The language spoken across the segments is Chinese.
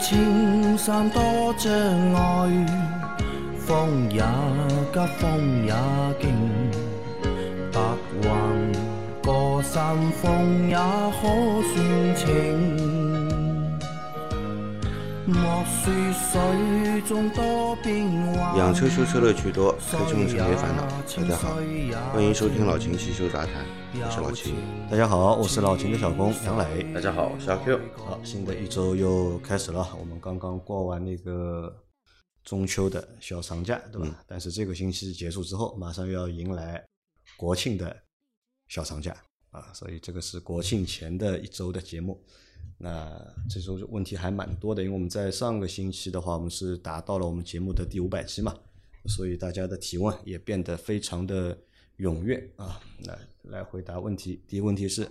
青山多障碍，风也急，风也劲，白云过山峰也可算情。莫说水中多变幻，养车修车乐趣多，开车用车没烦恼。大家好，欢迎收听老秦汽修杂谈，我是老秦。大家好，我是老秦的小工杨磊。大家好，我是阿 Q。好，新的一周又开始了，我们刚刚过完那个中秋的小长假，对吧？但是这个星期结束之后，马上又要迎来国庆的小长假啊，所以这个是国庆前的一周的节目。那这种问题还蛮多的，因为我们在上个星期的话，我们是达到了我们节目的第五百期嘛，所以大家的提问也变得非常的踊跃啊。来来回答问题，第一个问题是：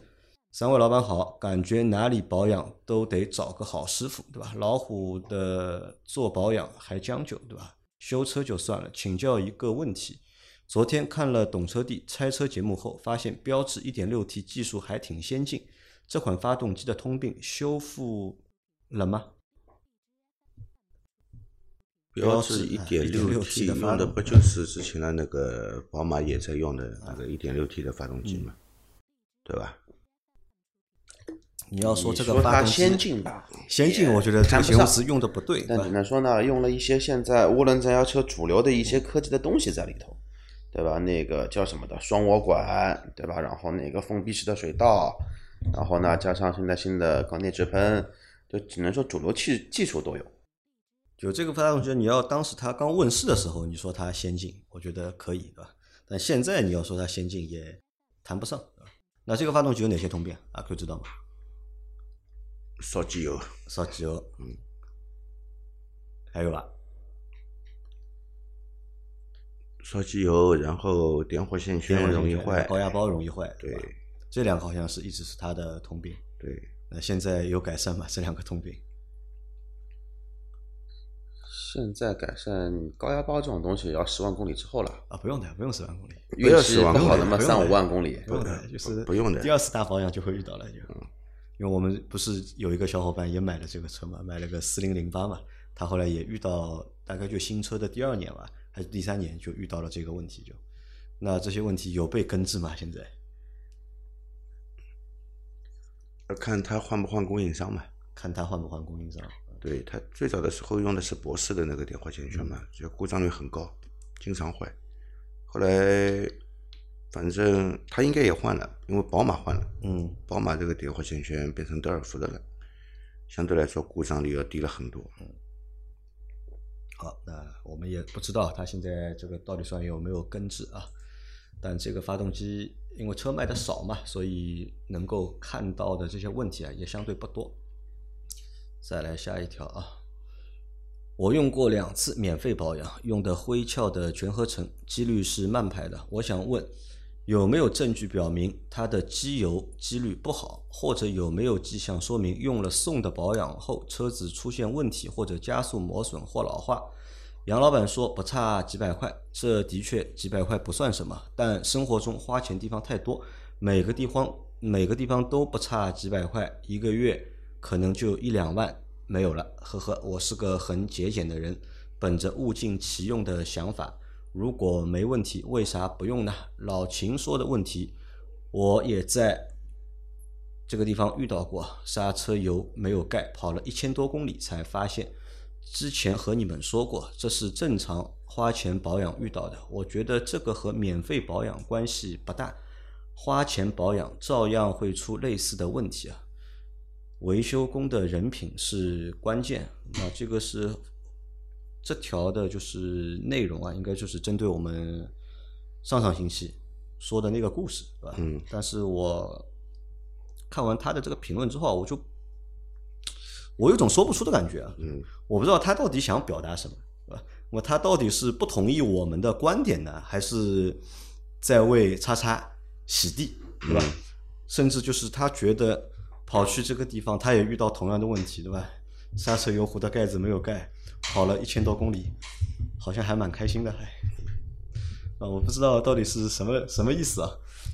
三位老板好，感觉哪里保养都得找个好师傅，对吧？老虎的做保养还将就，对吧？修车就算了，请教一个问题：昨天看了懂车帝拆车节目后，发现标致 1.6T 技术还挺先进。这款发动机的通病修复了吗？标致一点六 T 用的不就是之前的那个宝马也在用的那个一点六 T 的发动机吗？对吧？你要说这个发动机先进吧，先进，我觉得这个形容词用的不对。但只能说呢，用了一些现在涡轮增压车主流的一些科技的东西在里头，对吧？那个叫什么的双涡管，对吧？然后那个封闭式的水道。然后呢，加上现在新的钢铁直喷，就只能说主流技技术都有。就这个发动机，你要当时它刚问世的时候，你说它先进，我觉得可以，对吧？但现在你要说它先进，也谈不上，对吧？那这个发动机有哪些通病？阿 Q 知道吗？烧机油，烧机油，嗯，还有吧？烧机油，然后点火线圈容易坏，高压包容易坏，对。这两个好像是一直是他的通病。对，那现在有改善吗？这两个通病？现在改善高压包这种东西要十万公里之后了啊，不用的，不用十万公里，运气不好的嘛，三五万公里，不用的，就是不用的。第二次大保养就会遇到了，就，因为我们不是有一个小伙伴也买了这个车嘛，买了个四零零八嘛，他后来也遇到，大概就新车的第二年吧，还是第三年就遇到了这个问题，就，那这些问题有被根治吗？现在？看他换不换供应商嘛？看他换不换供应商。对他最早的时候用的是博士的那个点火线圈嘛，就故障率很高，经常坏。后来反正他应该也换了，因为宝马换了。嗯。宝马这个点火线圈变成德尔福的了，相对来说故障率要低了很多。嗯。好，那我们也不知道他现在这个到底算有没有根治啊？但这个发动机。因为车卖的少嘛，所以能够看到的这些问题啊也相对不多。再来下一条啊，我用过两次免费保养，用的辉壳的全合成，机滤是慢排的。我想问，有没有证据表明它的机油机滤不好，或者有没有迹象说明用了送的保养后车子出现问题，或者加速磨损或老化？杨老板说不差几百块，这的确几百块不算什么，但生活中花钱地方太多，每个地方每个地方都不差几百块，一个月可能就一两万没有了。呵呵，我是个很节俭的人，本着物尽其用的想法，如果没问题，为啥不用呢？老秦说的问题，我也在这个地方遇到过，刹车油没有盖，跑了一千多公里才发现。之前和你们说过，这是正常花钱保养遇到的。我觉得这个和免费保养关系不大，花钱保养照样会出类似的问题啊。维修工的人品是关键。那这个是这条的就是内容啊，应该就是针对我们上上星期说的那个故事，是吧？嗯。但是我看完他的这个评论之后，我就。我有种说不出的感觉啊，嗯，我不知道他到底想表达什么？我他到底是不同意我们的观点呢，还是在为叉叉洗地，对吧？甚至就是他觉得跑去这个地方，他也遇到同样的问题，对吧？刹车油壶的盖子没有盖，跑了一千多公里，好像还蛮开心的，还啊，我不知道到底是什么什么意思啊？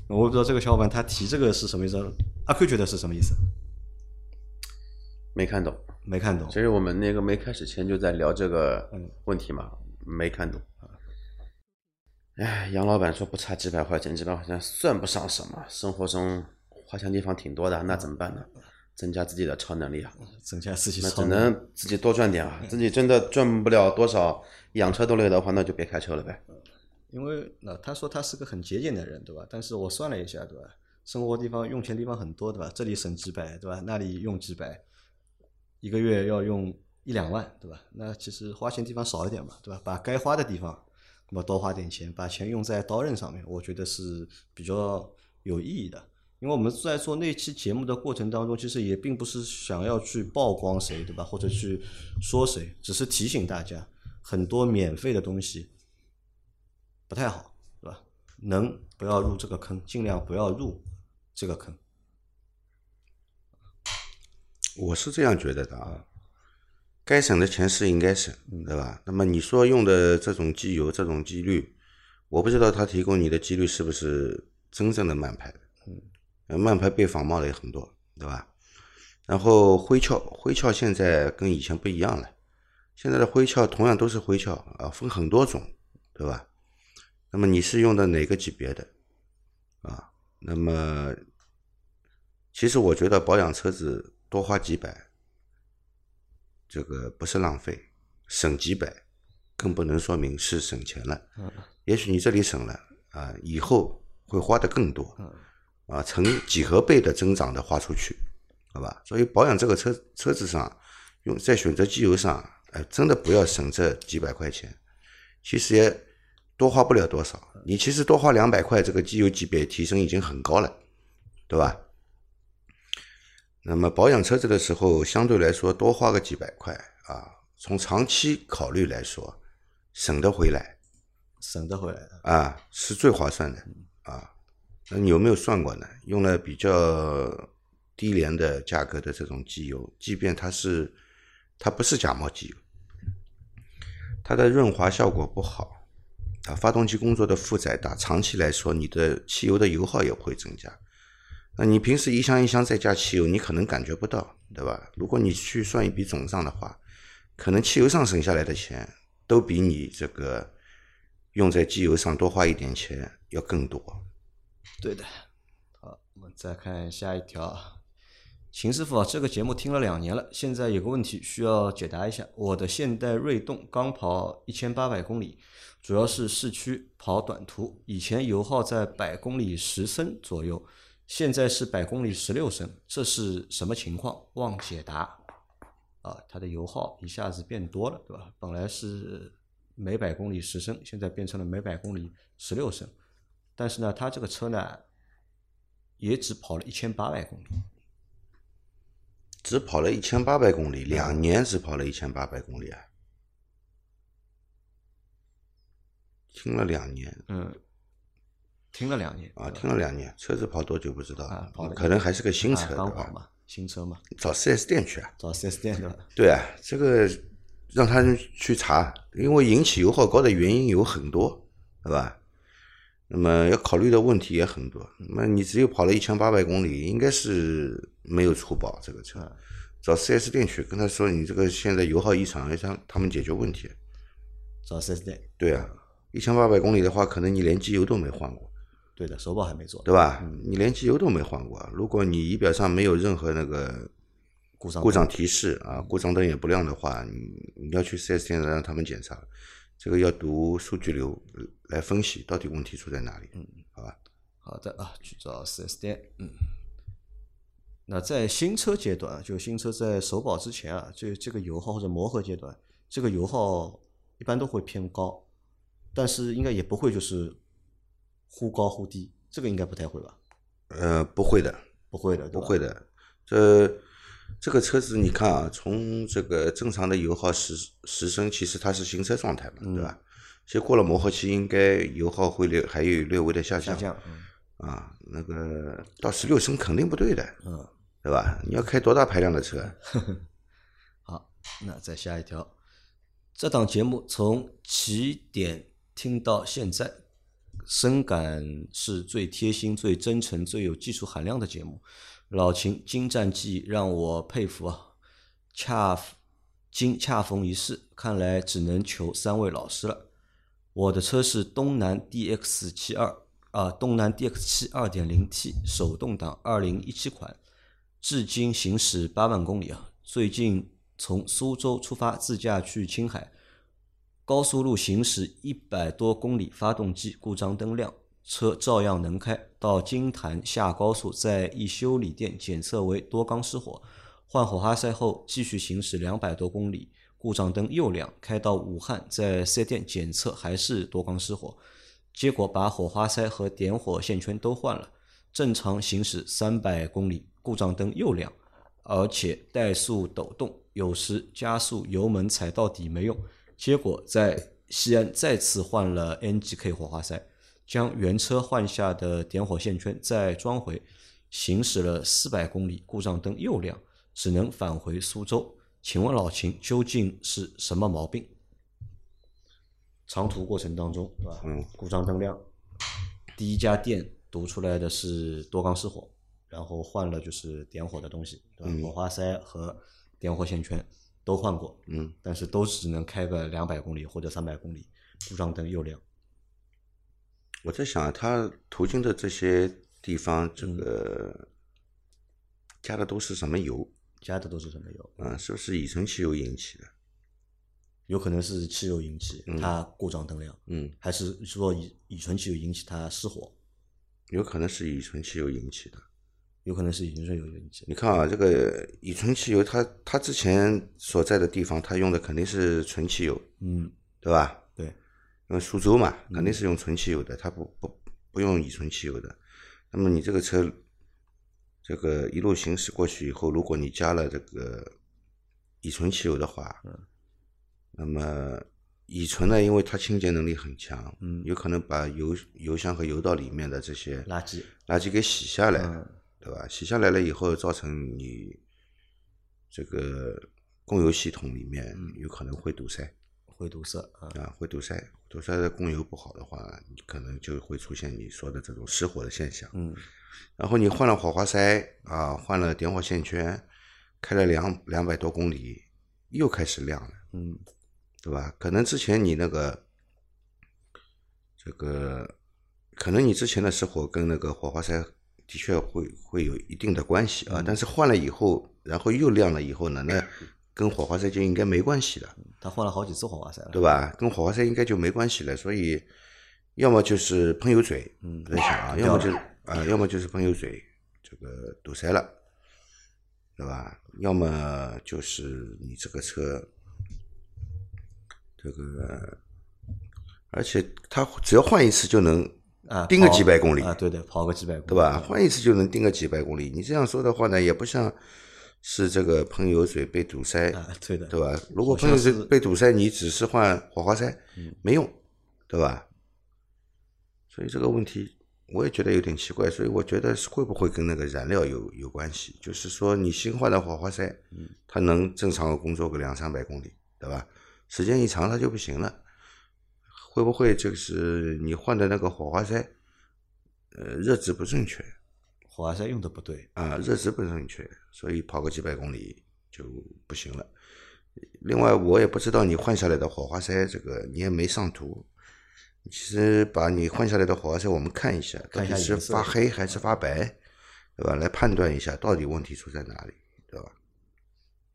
我不知道这个小伙伴他提这个是什么意思？阿 Q 觉得是什么意思？没看懂，没看懂其。实我们那个没开始前就在聊这个嗯问题嘛，没看懂。哎，杨老板说不差几百块钱，几百块钱算不上什么，生活中花钱地方挺多的，那怎么办呢？增加自己的超能力啊，增加自己那只能自己多赚点啊。自己真的赚不了多少，养车都累的话，那就别开车了呗。因为那他说他是个很节俭的人，对吧？但是我算了一下，对吧？生活地方用钱地方很多，对吧？这里省几百，对吧？那里用几百，一个月要用一两万，对吧？那其实花钱地方少一点嘛，对吧？把该花的地方，那么多花点钱，把钱用在刀刃上面，我觉得是比较有意义的。因为我们在做那期节目的过程当中，其实也并不是想要去曝光谁，对吧？或者去说谁，只是提醒大家，很多免费的东西不太好，对吧？能不要入这个坑，尽量不要入这个坑。我是这样觉得的啊，该省的钱是应该省，对吧？那么你说用的这种机油、这种机滤，我不知道他提供你的机滤是不是真正的慢排的，嗯，慢排被仿冒的也很多，对吧？然后灰壳，灰壳现在跟以前不一样了，现在的灰壳同样都是灰壳啊，分很多种，对吧？那么你是用的哪个级别的啊？那么其实我觉得保养车子多花几百，这个不是浪费，省几百，更不能说明是省钱了。嗯也许你这里省了啊，以后会花的更多，啊，成几何倍的增长的花出去，好吧？所以保养这个车车子上，用在选择机油上，哎，真的不要省这几百块钱，其实也多花不了多少。你其实多花两百块，这个机油级别提升已经很高了，对吧？那么保养车子的时候，相对来说多花个几百块啊，从长期考虑来说，省得回来省得回来的。啊，是最划算的啊。那你有没有算过呢？用了比较低廉的价格的这种机油，即便它是它不是假冒机油，它的润滑效果不好啊，发动机工作的负载大，长期来说你的汽油的油耗也会增加。那你平时一箱一箱在加汽油，你可能感觉不到，对吧？如果你去算一笔总账的话，可能汽油上省下来的钱都比你这个用在机油上多花一点钱要更多。对的。好，我们再看下一条。秦师傅，这个节目听了两年了，现在有个问题需要解答一下。我的现代锐动刚跑一千八百公里，主要是市区跑短途，以前油耗在百公里十升左右，现在是百公里十六升，这是什么情况？望解答。啊，它的油耗一下子变多了，对吧？本来是每百公里十升，现在变成了每百公里十六升。但是呢，它这个车呢，也只跑了一千八百公里。只跑了一千八百公里，两年只跑了一千八百公里啊！听了两年嗯，停了两年啊，停了两年，车子跑多久不知道啊跑可能还是个新车？刚跑嘛，新车嘛，找四 S 店去啊！找四 S 店对吧？对啊，这个让他去查，因为引起油耗高的原因有很多，对吧？那么要考虑的问题也很多。那么你只有跑了一千八百公里，应该是没有出保这个车。找四 S 店去跟他说，你这个现在油耗异常，让他们解决问题。找四 S 店，对啊，一千八百公里的话，可能你连机油都没换过，对的，首保还没做，对吧？你连机油都没换过，如果你仪表上没有任何那个故障故障提示啊，故障灯也不亮的话，你你要去四 S 店让他们检查，这个要读数据流来分析到底问题出在哪里，嗯，好吧？好的啊，去找四 S 店。嗯，那在新车阶段，就新车在首保之前啊，这这个油耗或者磨合阶段，这个油耗一般都会偏高，但是应该也不会就是忽高忽低，这个应该不太会吧？呃，不会的，不会的，不会的，这这个车子你看啊，从这个正常的油耗十十升，其实它是行车状态嘛，对吧？其实过了磨合期，应该油耗会略还有略微的下降下降，嗯啊，那个到十六升肯定不对的，嗯。对吧？你要开多大排量的车？好，那再下一条，这档节目从起点听到现在，深感是最贴心、最真诚、最有技术含量的节目。老秦精湛技艺让我佩服啊！恰今恰逢一事，看来只能求三位老师了。我的车是东南 DX 七二啊，东南 DX 七二点零 T 手动挡，二零一七款，至今行驶八万公里啊。最近从苏州出发自驾去青海，高速路行驶一百多公里，发动机故障灯亮，车照样能开。到金坛下高速，在一修理店检测为多缸失火，换火花塞后继续行驶两百多公里。故障灯又亮，开到武汉，在四 S 店检测还是多缸失火，结果把火花塞和点火线圈都换了，正常行驶三百公里，故障灯又亮，而且怠速抖动，有时加速油门踩到底没用，结果在西安再次换了 NGK 火花塞，将原车换下的点火线圈再装回，行驶了四百公里，故障灯又亮，只能返回苏州。请问老秦究竟是什么毛病？长途过程当中，对吧？嗯，故障灯亮，第一家店读出来的是多缸失火，然后换了就是点火的东西，对吧？嗯火花塞和点火线圈都换过，嗯，但是都只能开个两百公里或者三百公里，故障灯又亮。我在想，它途经的这些地方，这嗯个加的都是什么油？加的都是什么油？嗯，是不是乙醇汽油引起的？有可能是汽油引起它故障灯亮，嗯，还是说乙乙醇汽油引起它失火？有可能是乙醇汽油引起的。有可能是乙醇汽油引起的。你看啊，这个乙醇汽油，它它之前所在的地方，它用的肯定是纯汽油，嗯，对吧？对，因为苏州嘛，肯定是用纯汽油的，它不不不用乙醇汽油的。那么你这个车，这个一路行驶过去以后，如果你加了这个乙醇汽油的话，那么乙醇呢，因为它清洁能力很强，嗯有可能把油油箱和油道里面的这些垃圾，垃圾给洗下来，嗯对吧？洗下来了以后，造成你这个供油系统里面有可能会堵塞。会堵塞啊。啊，会堵塞，堵塞的供油不好的话，你可能就会出现你说的这种失火的现象。嗯然后你换了火花塞啊，换了点火线圈，开了两两百多公里，又开始亮了，嗯对吧？可能之前你那个这个，可能你之前的失火跟那个火花塞的确会会有一定的关系啊，但是换了以后，然后又亮了以后呢，那跟火花塞就应该没关系了。他换了好几次火花塞了。对吧？跟火花塞应该就没关系了，所以要么就是喷油嘴，嗯我在想啊，要么就啊、要么就是喷油嘴这个堵塞了，对吧？要么就是你这个车这个，而且它只要换一次就能啊，盯个几百公里啊，对对，跑个几百公里，对吧？换一次就能盯个几百公里。你这样说的话呢，也不像是这个喷油嘴被堵塞，啊，对的，对吧？如果喷油嘴被堵塞，你只是换火花塞，没用，对吧？所以这个问题我也觉得有点奇怪，所以我觉得是会不会跟那个燃料有有关系？就是说你新换的火花塞，它能正常工作个两三百公里，对吧？时间一长它就不行了，会不会就是你换的那个火花塞，呃，热值不正确？火花塞用的不对，啊，热值不正确，所以跑个几百公里就不行了。另外，我也不知道你换下来的火花塞，这个你也没上图。其实把你换下来的火花塞，我们看一下，到看一下底是发黑还是发白，对吧？来判断一下到底问题出在哪里，对吧？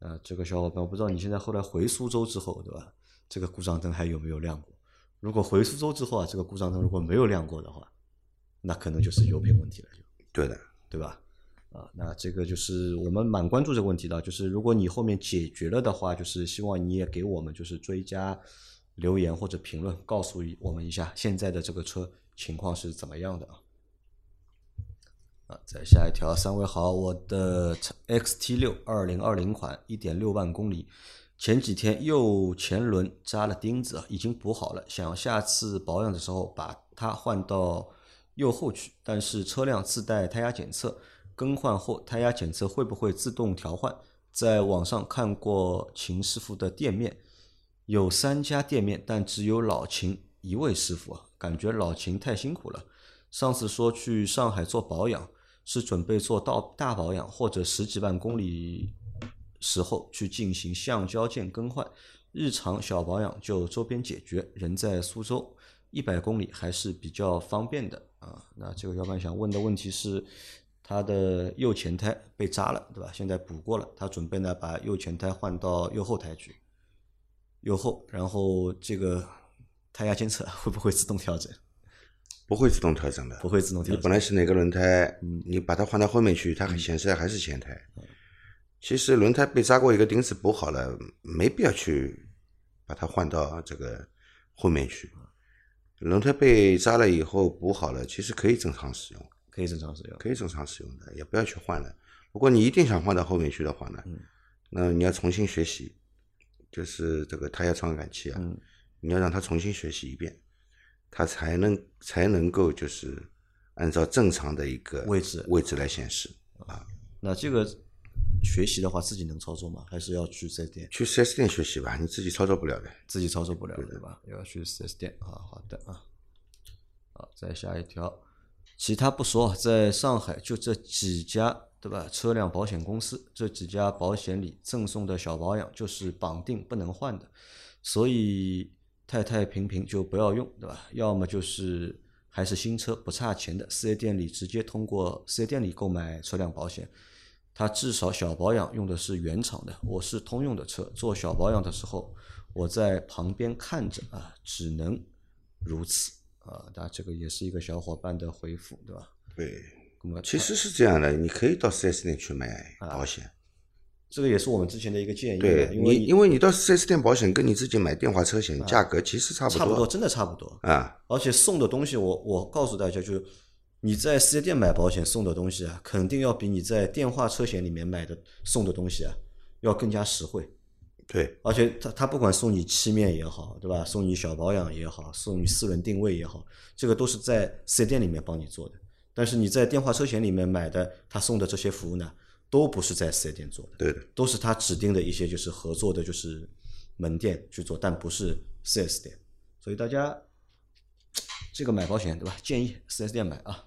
啊，这个小伙伴，我不知道你现在后来回苏州之后，对吧？这个故障灯还有没有亮过？如果回苏州之后啊，这个故障灯如果没有亮过的话，那可能就是油品问题了，就对的，对吧？啊，那这个就是我们蛮关注这个问题的，就是如果你后面解决了的话，就是希望你也给我们就是追加留言或者评论，告诉我们一下现在的这个车情况是怎么样的啊。啊，再下一条，三位好，我的 XT 六二零二零款，一点六万公里，前几天右前轮扎了钉子啊，已经补好了，想下次保养的时候把它换到右后去，但是车辆自带胎压检测，更换后胎压检测会不会自动调换？在网上看过秦师傅的店面，有三家店面，但只有老秦一位师傅啊，感觉老秦太辛苦了。上次说去上海做保养，是准备做到大保养或者十几万公里时候去进行橡胶件更换，日常小保养就周边解决。人在苏州，一百公里还是比较方便的啊。那这个要不然想问的问题是，他的右前胎被扎了，对吧？现在补过了，他准备呢把右前胎换到右后胎去，右后，然后这个胎压监测会不会自动调整？不会自动调整的，不会自动调整。你本来是哪个轮胎，你把它换到后面去，它显示的还是前胎。其实轮胎被扎过一个钉子补好了，没必要去把它换到这个后面去。轮胎被扎了以后补好了，其实可以正常使用，可以正常使用，可以正常使用的，也不要去换了。如果你一定想换到后面去的话呢，那你要重新学习，就是这个胎压传感器啊，你要让它重新学习一遍。它才能才能够就是按照正常的一个位置位置来显示啊。那这个学习的话，自己能操作吗？还是要去四 S 店？去四 S 店学习吧，你自己操作不了的。自己操作不了对吧？要去四 S 店啊。好的啊。好，再下一条，其他不说，在上海就这几家对吧？车辆保险公司这几家保险里赠送的小保养就是绑定不能换的，所以。太太平平就不要用，对吧？要么就是还是新车不差钱的，四 S 店里直接通过四 S 店里购买车辆保险，它至少小保养用的是原厂的。我是通用的车，做小保养的时候我在旁边看着啊，只能如此啊。那这个也是一个小伙伴的回复，对吧？对，其实是这样的，你可以到四 S 店去买保险。这个也是我们之前的一个建议。对，你因为你到四 S 店保险，跟你自己买电话车险价格其实差不多。差不多，真的差不多啊！而且送的东西，我我告诉大家，就是你在四 S 店买保险送的东西啊，肯定要比你在电话车险里面买的送的东西啊，要更加实惠。对，而且他他不管送你漆面也好，对吧？送你小保养也好，送你四轮定位也好，这个都是在四 S 店里面帮你做的。但是你在电话车险里面买的，他送的这些服务呢？都不是在四 S 店做的，对的，都是他指定的一些就是合作的，就是门店去做，但不是四 S 店。所以大家这个买保险对吧？建议四 S 店买啊。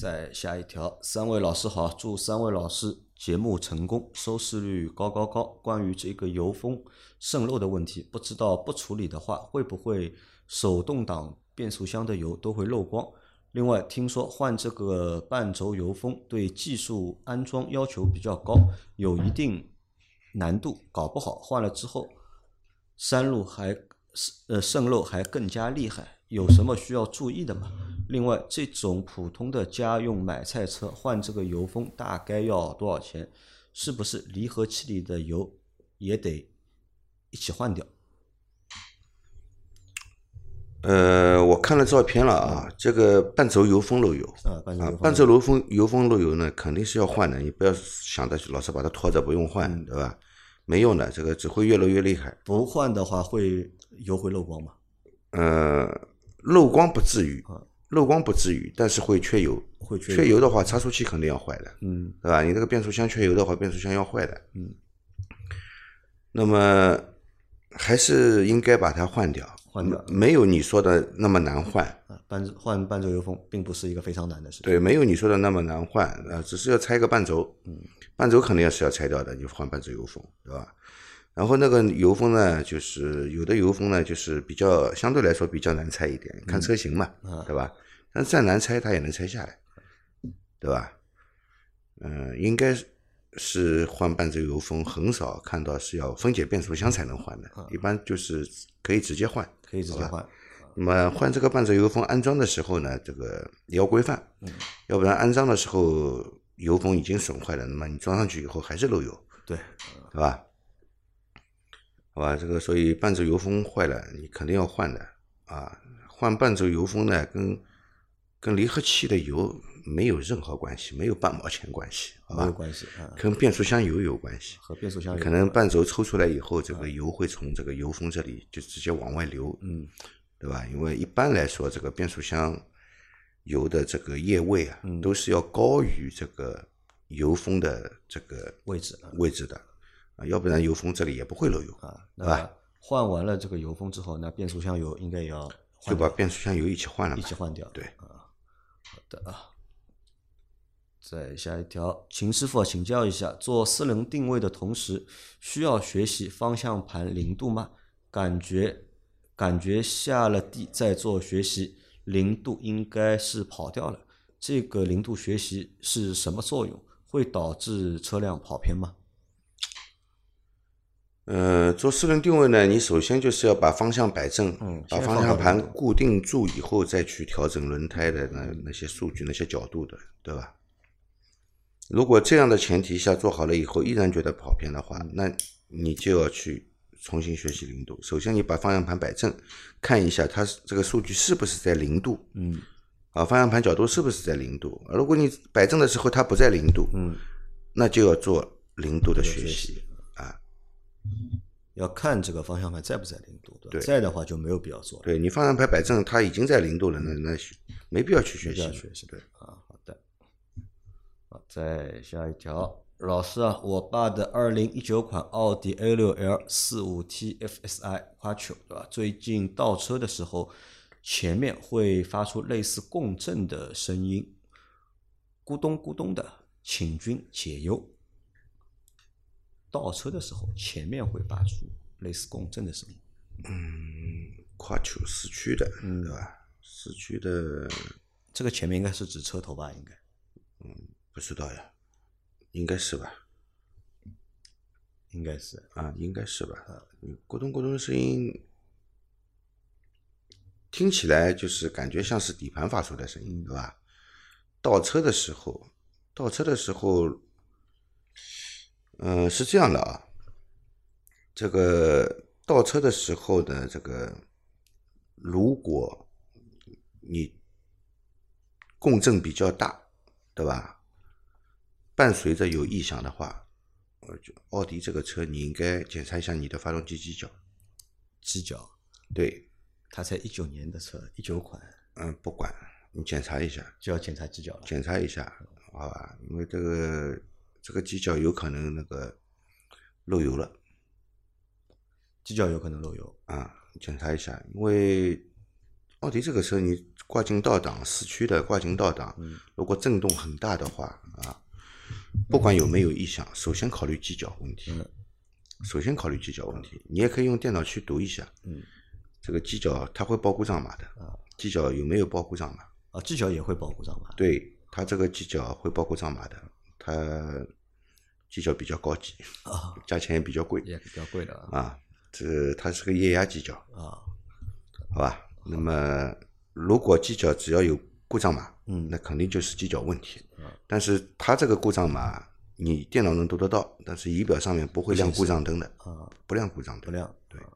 再下一条，三位老师好，祝三位老师节目成功，收视率高高高。关于这个油封渗漏的问题，不知道不处理的话，会不会手动挡变速箱的油都会漏光？另外，听说换这个半轴油封对技术安装要求比较高，有一定难度，搞不好换了之后，山路还呃渗漏还更加厉害，有什么需要注意的吗？另外，这种普通的家用买菜车换这个油封大概要多少钱？是不是离合器里的油也得一起换掉？呃，我看了照片了啊，这个半轴油封漏油啊，半轴油封油封漏油呢，肯定是要换的。你不要想着老是把它拖着不用换，对吧？没用的，这个只会越漏越厉害。不换的话，会油会漏光吗？呃，漏光不至于，漏光不至于，但是会缺油。会缺油的话，差速器肯定要坏的，嗯，对吧？你这个变速箱缺油的话，变速箱要坏的，嗯。那么还是应该把它换掉。换掉没有你说的那么难换啊，半换半轴油封并不是一个非常难的事情。对，没有你说的那么难换啊，只是要拆个半轴，嗯，半轴肯定是要拆掉的，你换半轴油封，对吧？然后那个油封呢，就是有的油封呢，就是比较相对来说比较难拆一点，看车型嘛，对吧？但再难拆它也能拆下来，对吧？嗯，应该是换半轴油封，很少看到是要分解变速箱才能换的，一般就是可以直接换。可以直接换。那么换这个半轴油封安装的时候呢，这个也要规范，要不然安装的时候油封已经损坏了，那么你装上去以后还是漏油，对，对吧？好吧，这个所以半轴油封坏了，你肯定要换的啊。换半轴油封呢，跟跟离合器的油没有任何关系，没有半毛钱关系，好吧？没有关系啊，跟变速箱油有关系。和变速箱油可能半轴抽出来以后，这个油会从这个油封这里就直接往外流，嗯，对吧？因为一般来说，这个变速箱油的这个液位啊，都是要高于这个油封的这个位置位置的啊，要不然油封这里也不会漏油啊，对吧？换完了这个油封之后，那变速箱油应该也要就把变速箱油一起换了，一起换掉，对啊。好的啊。再下一条，秦师傅请教一下，做四轮定位的同时，需要学习方向盘零度吗？感觉感觉下了地再做学习，零度应该是跑掉了。这个零度学习是什么作用？会导致车辆跑偏吗？呃，做四轮定位呢，你首先就是要把方向摆正，嗯把方向盘固定住以后，再去调整轮胎的那那些数据、那些角度的，对吧？如果这样的前提下做好了以后，依然觉得跑偏的话，那你就要去重新学习零度。首先，你把方向盘摆正，看一下它这个数据是不是在零度，嗯啊，方向盘角度是不是在零度？如果你摆正的时候它不在零度，嗯，那就要做零度的学学习。要看这个方向盘在不在零度，对吧？对在的话就没有必要做了，对你方向盘摆正，它已经在零度了，那那没必要去学习。没必要学习。对，啊，好的。好，再下一条，老师啊，我爸的二零一九款奥迪 A 六 L 四五 T FSI Quattro 对吧？最近倒车的时候，前面会发出类似共振的声音，咕咚咕咚的，请君解忧。倒车的时候，前面会发出类似共振的声音。嗯跨球四驱的，嗯对吧？四驱的这个前面应该是指车头吧？应该嗯不知道呀，应该是吧？应该是。啊，应该是吧？嗯，咕咚咕咚的声音，听起来就是感觉像是底盘发出的声音，对吧？倒车的时候，倒车的时候，嗯、是这样的啊，这个倒车的时候呢，这个如果你共振比较大，对吧？伴随着有异响的话，我就奥迪这个车你应该检查一下你的发动机机脚。机脚，对，它才一九年的车，一九款嗯，不管你检查一下，就要检查机脚了。检查一下，好吧？因为这个这个机脚有可能那个漏油了机脚有可能漏油，啊，检查一下。因为奥迪这个车你挂进倒档，四驱的挂进倒档，如果震动很大的话啊，不管有没有异响，首先考虑机脚问题。首先考虑机脚问题，你也可以用电脑去读一下。嗯，这个机脚它会报故障码的。机脚有没有报故障码？啊，机脚也会报故障码。对，它这个机脚会报故障码的。它机脚比较高级，啊，价钱也比较贵也比较贵的啊啊。这它是个液压机脚，啊，好吧？那么如果机脚只要有故障码，嗯那肯定就是机脚问题。但是它这个故障码你电脑能读得到，但是仪表上面不会亮故障灯的，啊，不亮故障灯。不亮。对啊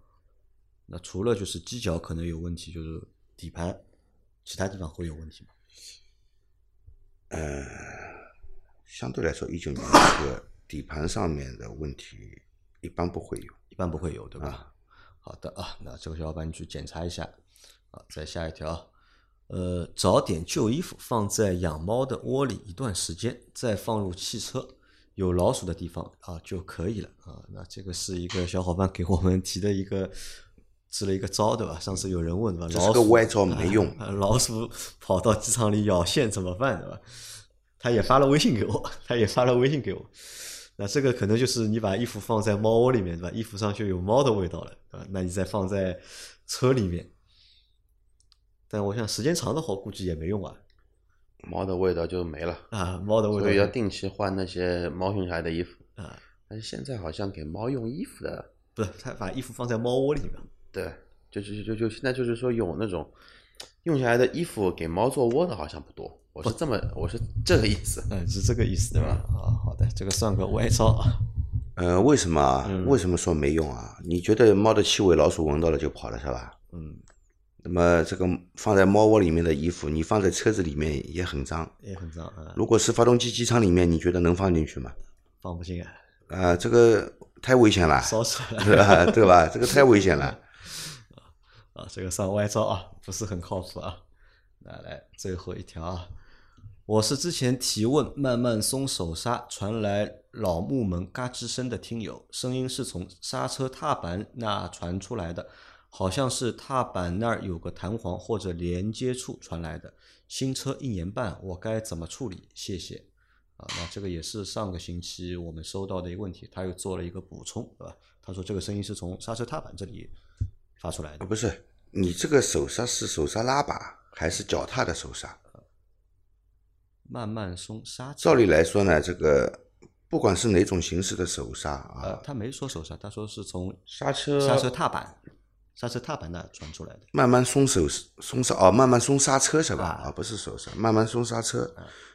那除了就是机脚可能有问题，就是底盘，其他地方会有问题吗？呃，相对来说，一九年这个底盘上面的问题一般不会有。一般不会有，对吧？好的啊，那这个小伙伴你去检查一下。啊，再下一条，呃，找点旧衣服放在养猫的窝里一段时间，再放入汽车有老鼠的地方啊就可以了啊。那这个是一个小伙伴给我们提的一个支了一个招，对吧？上次有人问，对吧？这老鼠是个歪招没用啊老鼠跑到机场里咬线怎么办，对吧？他也发了微信给我，他也发了微信给我。那这个可能就是你把衣服放在猫窝里面，对吧？衣服上就有猫的味道了，对吧？那你再放在车里面，但我想时间长的话，估计也没用啊。猫的味道就没了，啊，猫的味道所以要定期换那些猫用下来的衣服。啊，但是现在好像给猫用衣服的，不是他把衣服放在猫窝里面，对，就就就就现在就是说有那种用下来的衣服给猫做窝的，好像不多。我是这么，我是这个意思。嗯，是这个意思对吧？啊，好的，这个算个歪招啊。呃，为什么为什么说没用啊？你觉得猫的气味老鼠闻到了就跑了是吧？嗯，那么这个放在猫窝里面的衣服，你放在车子里面也很脏。也很脏啊，如果是发动机机舱里面，你觉得能放进去吗？放不进啊，啊、这个太危险了，烧出来对吧？对吧？这个太危险了。啊，这个算歪招啊，不是很靠谱啊。那来最后一条啊，我是之前提问慢慢松手刹传来老木门嘎吱声的听友，声音是从刹车踏板那传出来的，好像是踏板那儿有个弹簧或者连接处传来的。新车一年半，我该怎么处理？谢谢。啊，那这个也是上个星期我们收到的一个问题，他又做了一个补充，对吧？他说这个声音是从刹车踏板这里发出来的呃，不是，你这个手刹是手刹拉把还是脚踏的手刹？慢慢松刹车。照理来说呢，这个不管是哪种形式的手刹呃啊，，他没说手刹，他说是从刹车刹车踏板、刹车踏板那传出来的。慢慢松手松刹哦，慢慢松刹车是吧？啊啊，不是手刹，慢慢松刹车，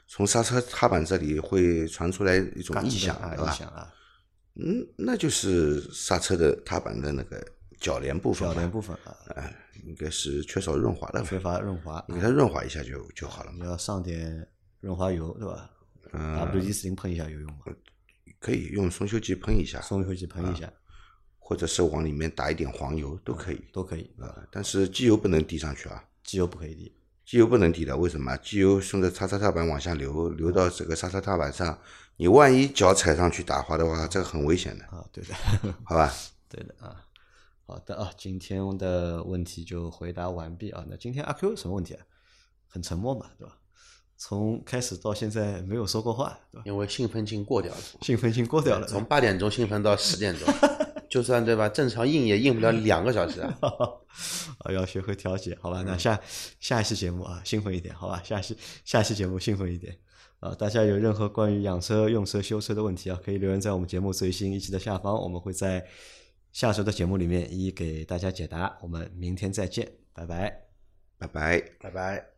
从刹车踏板这里会传出来一种异响对吧？异响啊，嗯，那就是刹车的踏板的那个铰链部分铰吧，链部分啊，哎，应该是缺少润滑的，缺乏润滑，你给它润滑一下就就好了嘛。你要上点润滑油，对吧嗯，？WD 四零喷一下有用吗？可以用松修剂喷一下，松修剂喷一下或者是往里面打一点黄油都可以。都可以啊，啊，但是机油不能滴上去啊，机油不可以滴。机油不能滴的，为什么？机油顺着刹车踏板往下流，流到这个刹车踏板上，你万一脚踩上去打滑的话，这个很危险的，啊，对的，好吧？对的啊。好的啊，今天的问题就回答完毕啊。那今天阿 Q 什么问题啊？很沉默嘛，对吧？从开始到现在没有说过话，对吧？因为兴奋劲过掉了，兴奋劲过掉了，从八点钟兴奋到十点钟，就算对吧？正常硬也硬不了两个小时啊。啊，要学会调节，好吧？嗯那下下一期节目啊，兴奋一点，好吧？下期下期节目兴奋一点啊！大家有任何关于养车、用车、修车的问题啊，可以留言在我们节目最新一期的下方，我们会在下周的节目里面一一给大家解答。我们明天再见，拜拜。拜拜。拜拜。